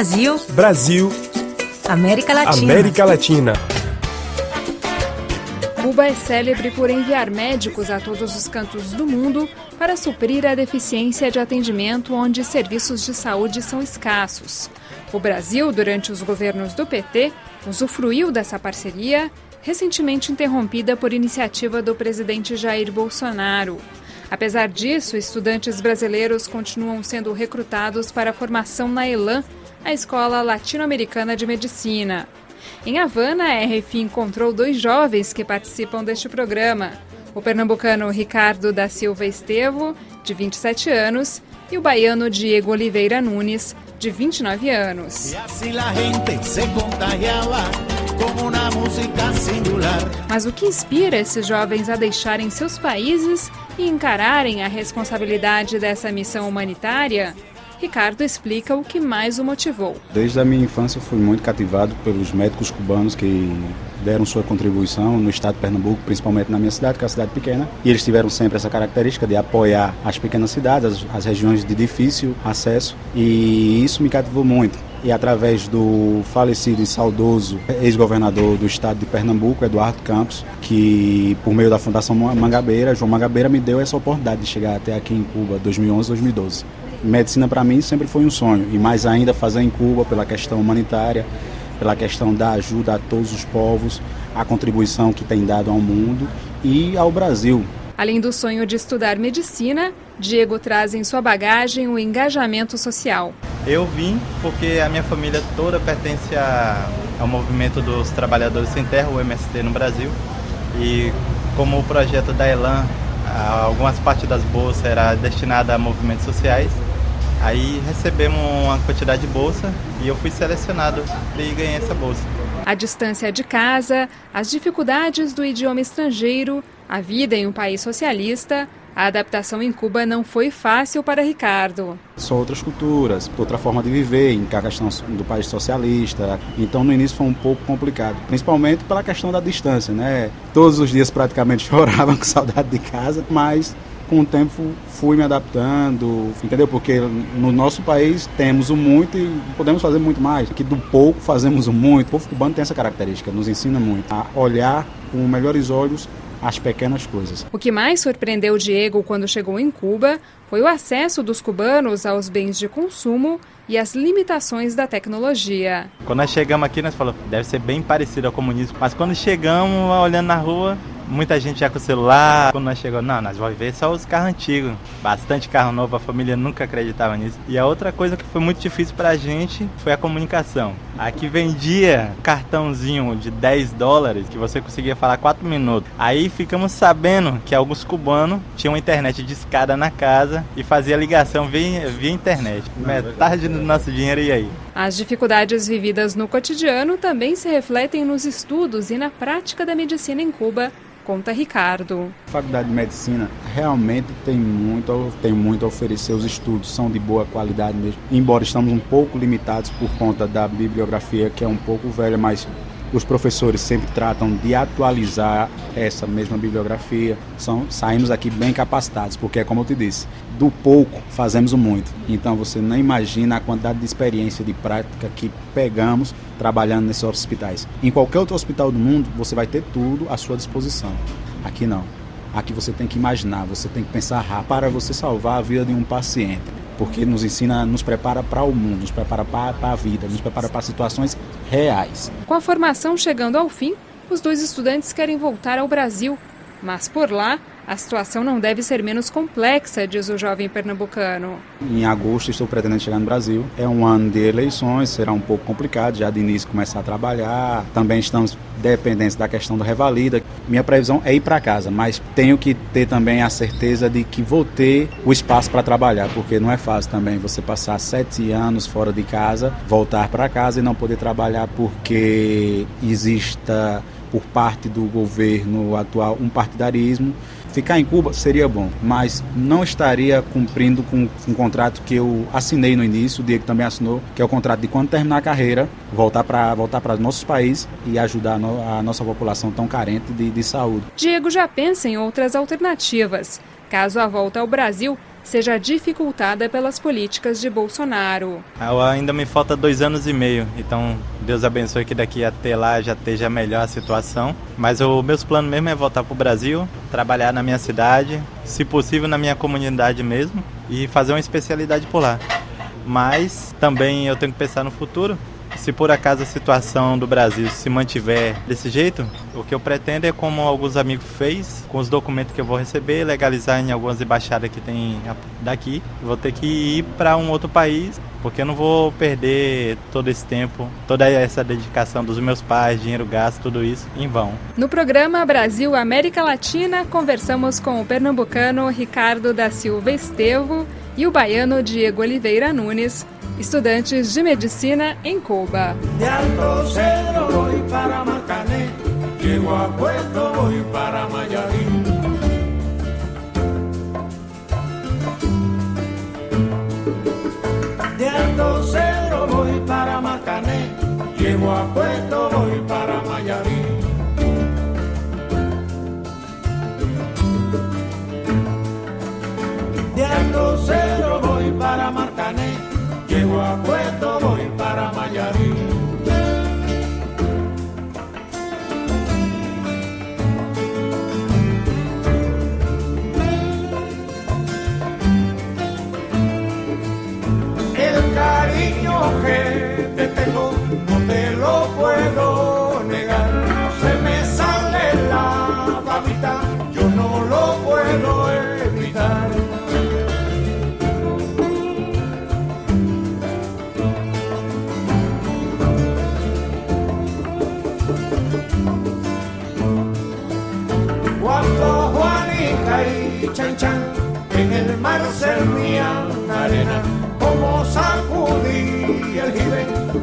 Brasil. Brasil. América Latina. América Latina. Cuba é célebre por enviar médicos a todos os cantos do mundo para suprir a deficiência de atendimento onde serviços de saúde são escassos. O Brasil, durante os governos do PT, usufruiu dessa parceria, recentemente interrompida por iniciativa do presidente Jair Bolsonaro. Apesar disso, estudantes brasileiros continuam sendo recrutados para a formação na ELAN, a Escola Latino-Americana de Medicina. Em Havana, a RFI encontrou dois jovens que participam deste programa. O pernambucano Ricardo da Silva Estevo, de 27 anos, e o baiano Diego Oliveira Nunes, de 29 anos. Mas o que inspira esses jovens a deixarem seus países e encararem a responsabilidade dessa missão humanitária? Ricardo explica o que mais o motivou. Desde a minha infância fui muito cativado pelos médicos cubanos que deram sua contribuição no estado de Pernambuco, principalmente na minha cidade, que é uma cidade pequena. E eles tiveram sempre essa característica de apoiar as pequenas cidades, as, as regiões de difícil acesso. E isso me cativou muito e através do falecido e saudoso ex-governador do estado de Pernambuco, Eduardo Campos, que por meio da Fundação Mangabeira, João Mangabeira, me deu essa oportunidade de chegar até aqui em Cuba, 2011-2012 medicina para mim sempre foi um sonho, e mais ainda fazer em Cuba pela questão humanitária, pela questão da ajuda a todos os povos, a contribuição que tem dado ao mundo e ao Brasil. Além do sonho de estudar medicina, Diego traz em sua bagagem o engajamento social. Eu vim porque a minha família toda pertence a, ao movimento dos trabalhadores sem terra, o MST no Brasil, e como o projeto da Elan, algumas partes das bolsas era destinada a movimentos sociais, Aí recebemos uma quantidade de bolsa e eu fui selecionado e ganhei essa bolsa. A distância de casa, as dificuldades do idioma estrangeiro, a vida em um país socialista, a adaptação em Cuba não foi fácil para Ricardo. São outras culturas, outra forma de viver, em a questão do país socialista. Então no início foi um pouco complicado, principalmente pela questão da distância, né? Todos os dias praticamente choravam com saudade de casa, mas com o tempo fui me adaptando, entendeu? Porque no nosso país temos o muito e podemos fazer muito mais. Aqui do pouco fazemos o muito. O povo cubano tem essa característica, nos ensina muito a olhar com melhores olhos as pequenas coisas. O que mais surpreendeu Diego quando chegou em Cuba foi o acesso dos cubanos aos bens de consumo e as limitações da tecnologia. Quando nós chegamos aqui, nós falamos, deve ser bem parecido ao comunismo, mas quando chegamos, olhando na rua, Muita gente já com o celular. Quando nós chegamos, não, nós vamos ver só os carros antigos. Bastante carro novo, a família nunca acreditava nisso. E a outra coisa que foi muito difícil pra gente foi a comunicação. Aqui vendia cartãozinho de 10 dólares que você conseguia falar 4 minutos. Aí ficamos sabendo que alguns cubanos tinham internet de escada na casa e fazia ligação via, via internet. Metade do nosso dinheiro e aí. As dificuldades vividas no cotidiano também se refletem nos estudos e na prática da medicina em Cuba, conta Ricardo. A Faculdade de Medicina realmente tem muito, tem muito a oferecer. Os estudos são de boa qualidade mesmo. Embora estamos um pouco limitados por conta da bibliografia que é um pouco velha, mas os professores sempre tratam de atualizar essa mesma bibliografia. São, saímos aqui bem capacitados, porque é como eu te disse, do pouco fazemos o muito. Então você não imagina a quantidade de experiência, de prática que pegamos trabalhando nesses hospitais. Em qualquer outro hospital do mundo, você vai ter tudo à sua disposição. Aqui não. Aqui você tem que imaginar, você tem que pensar rápido para você salvar a vida de um paciente porque nos ensina, nos prepara para o mundo, nos prepara para a vida, nos prepara para situações reais. Com a formação chegando ao fim, os dois estudantes querem voltar ao Brasil, mas por lá a situação não deve ser menos complexa, diz o jovem pernambucano. Em agosto estou pretendendo chegar no Brasil. É um ano de eleições, será um pouco complicado já de início começar a trabalhar. Também estamos dependentes da questão do revalida. Minha previsão é ir para casa, mas tenho que ter também a certeza de que vou ter o espaço para trabalhar, porque não é fácil também você passar sete anos fora de casa, voltar para casa e não poder trabalhar porque exista por parte do governo atual um partidarismo. Ficar em Cuba seria bom, mas não estaria cumprindo com um contrato que eu assinei no início, o Diego também assinou, que é o contrato de quando terminar a carreira, voltar para voltar para nossos países e ajudar a, no, a nossa população tão carente de, de saúde. Diego já pensa em outras alternativas caso a volta ao Brasil seja dificultada pelas políticas de Bolsonaro. Eu ainda me falta dois anos e meio, então Deus abençoe que daqui até lá já esteja melhor a situação. Mas o meus planos mesmo é voltar para o Brasil, trabalhar na minha cidade, se possível na minha comunidade mesmo, e fazer uma especialidade por lá. Mas também eu tenho que pensar no futuro se por acaso a situação do Brasil se mantiver desse jeito, o que eu pretendo é, como alguns amigos fez, com os documentos que eu vou receber, legalizar em algumas embaixadas que tem daqui. Vou ter que ir para um outro país, porque eu não vou perder todo esse tempo, toda essa dedicação dos meus pais, dinheiro gasto, tudo isso em vão. No programa Brasil América Latina, conversamos com o pernambucano Ricardo da Silva Estevo e o baiano Diego Oliveira Nunes estudantes de medicina em Cuba. A para Mayarí. De para Voy para Mayarí.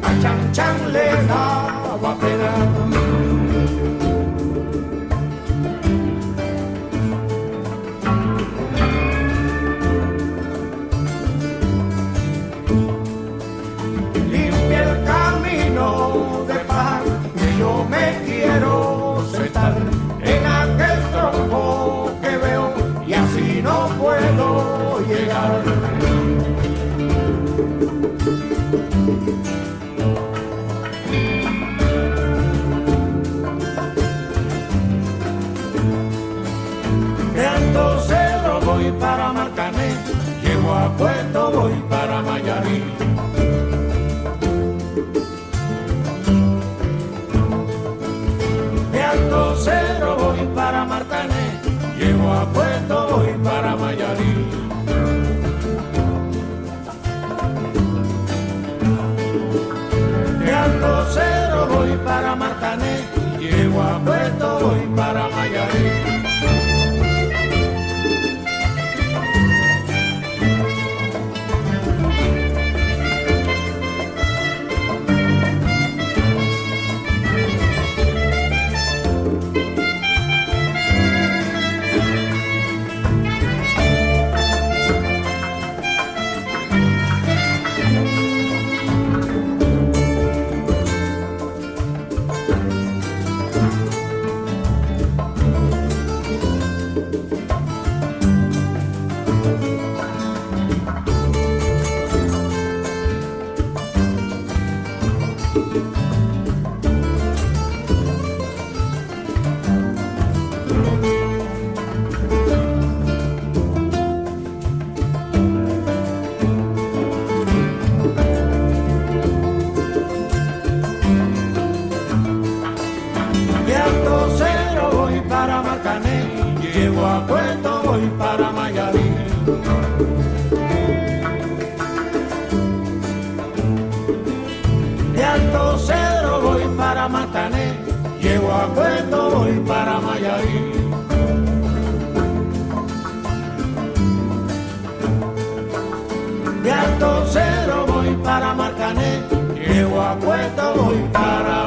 A chan chan le para Marcané, llego a Puerto, voy para Mayarí. De alto cero voy para matané, llevo a Puerto, voy para Mayabin, de alto cero, voy para matané, llevo a Puerto. crucero voy para Marcané, llego a voy para